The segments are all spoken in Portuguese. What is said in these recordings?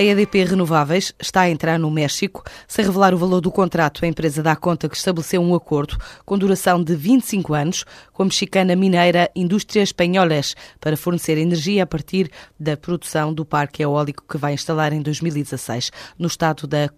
A EDP Renováveis está a entrar no México. Sem revelar o valor do contrato, a empresa dá conta que estabeleceu um acordo com duração de 25 anos com a mexicana mineira Indústrias Espanholas para fornecer energia a partir da produção do parque eólico que vai instalar em 2016 no estado da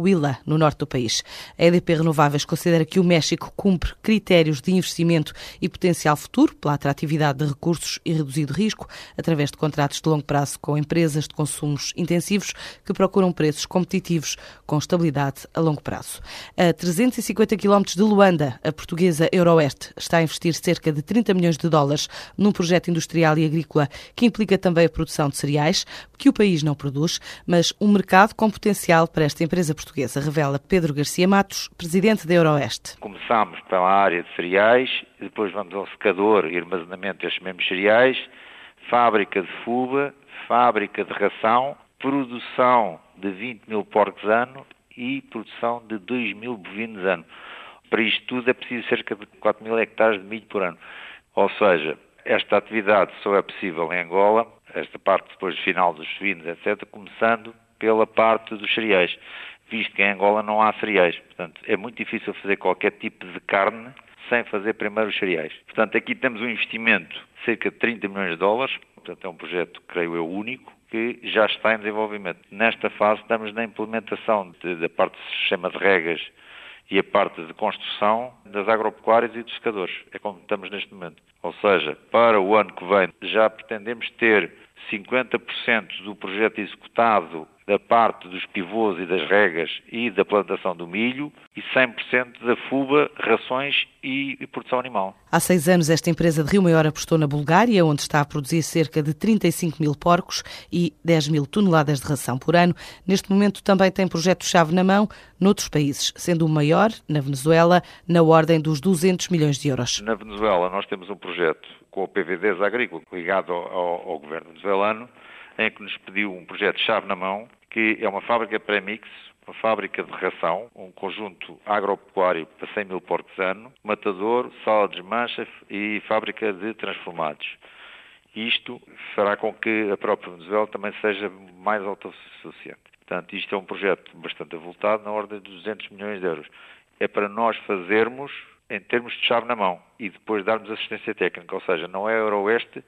Coahuila, no norte do país. A EDP Renováveis considera que o México cumpre critérios de investimento e potencial futuro pela atratividade de recursos e reduzido risco através de contratos de longo prazo com empresas de consumos intensivos que procuram preços competitivos com estabilidade a longo prazo. A 350 km de Luanda, a portuguesa Euroeste está a investir cerca de 30 milhões de dólares num projeto industrial e agrícola que implica também a produção de cereais, que o país não produz, mas um mercado com potencial para esta empresa portuguesa, revela Pedro Garcia Matos, presidente da Euroeste. Começamos pela área de cereais, depois vamos ao secador e armazenamento destes mesmos cereais, fábrica de fuba, fábrica de ração produção de 20 mil porcos ano e produção de 2 mil bovinos ano. Para isto tudo é preciso cerca de 4 mil hectares de milho por ano. Ou seja, esta atividade só é possível em Angola, esta parte depois final dos suínos, etc., começando pela parte dos cereais, visto que em Angola não há cereais. Portanto, é muito difícil fazer qualquer tipo de carne sem fazer primeiro os cereais. Portanto, aqui temos um investimento de cerca de 30 milhões de dólares, portanto é um projeto, creio eu, único, que já está em desenvolvimento. Nesta fase estamos na implementação da parte do sistema de regas e a parte de construção das agropecuárias e dos secadores. É como estamos neste momento. Ou seja, para o ano que vem já pretendemos ter 50% do projeto executado da parte dos pivôs e das regas e da plantação do milho e 100% da fuba, rações e, e, produção animal. Há seis anos, esta empresa de Rio Maior apostou na Bulgária, onde está a produzir cerca de 35 mil porcos e 10 mil toneladas de ração por ano. Neste momento, também tem projeto-chave na mão noutros países, sendo o maior, na Venezuela, na ordem dos 200 milhões de euros. Na Venezuela, nós temos um projeto com o PVDs Agrícola, ligado ao, ao, ao governo venezuelano, em que nos pediu um projeto-chave na mão que é uma fábrica pré-mix, uma fábrica de ração, um conjunto agropecuário para 100 mil porcos ano, matador, sala de desmancha e fábrica de transformados. Isto fará com que a própria Venezuela também seja mais autossuficiente. Portanto, isto é um projeto bastante avultado, na ordem de 200 milhões de euros. É para nós fazermos em termos de chave na mão e depois darmos assistência técnica, ou seja, não é Euroeste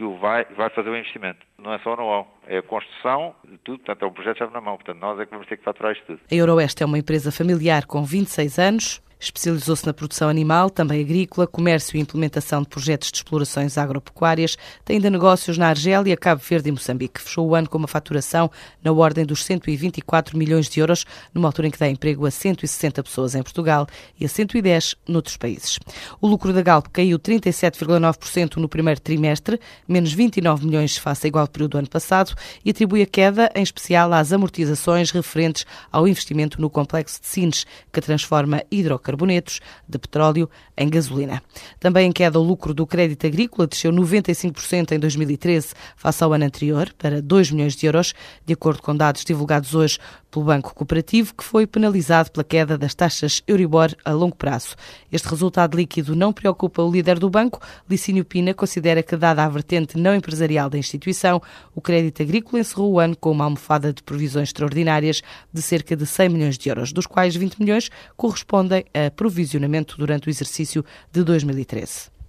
que o vai, vai fazer o investimento. Não é só o know é a construção de tudo, portanto é um projeto chave na mão, portanto nós é que vamos ter que faturar isto tudo. A Euroeste é uma empresa familiar com 26 anos, Especializou-se na produção animal, também agrícola, comércio e implementação de projetos de explorações agropecuárias. Tem ainda negócios na Argélia, Cabo Verde e Moçambique. Fechou o ano com uma faturação na ordem dos 124 milhões de euros, numa altura em que dá emprego a 160 pessoas em Portugal e a 110 noutros países. O lucro da Galp caiu 37,9% no primeiro trimestre, menos 29 milhões face ao igual período do ano passado, e atribui a queda, em especial, às amortizações referentes ao investimento no complexo de Sines, que transforma hidrocarbonetos carbonetos de petróleo em gasolina. Também em queda o lucro do crédito agrícola desceu 95% em 2013 face ao ano anterior, para 2 milhões de euros, de acordo com dados divulgados hoje pelo Banco Cooperativo, que foi penalizado pela queda das taxas Euribor a longo prazo. Este resultado líquido não preocupa o líder do banco. Licínio Pina considera que, dada a vertente não empresarial da instituição, o crédito agrícola encerrou o ano com uma almofada de provisões extraordinárias de cerca de 100 milhões de euros, dos quais 20 milhões correspondem a provisionamento durante o exercício de 2013.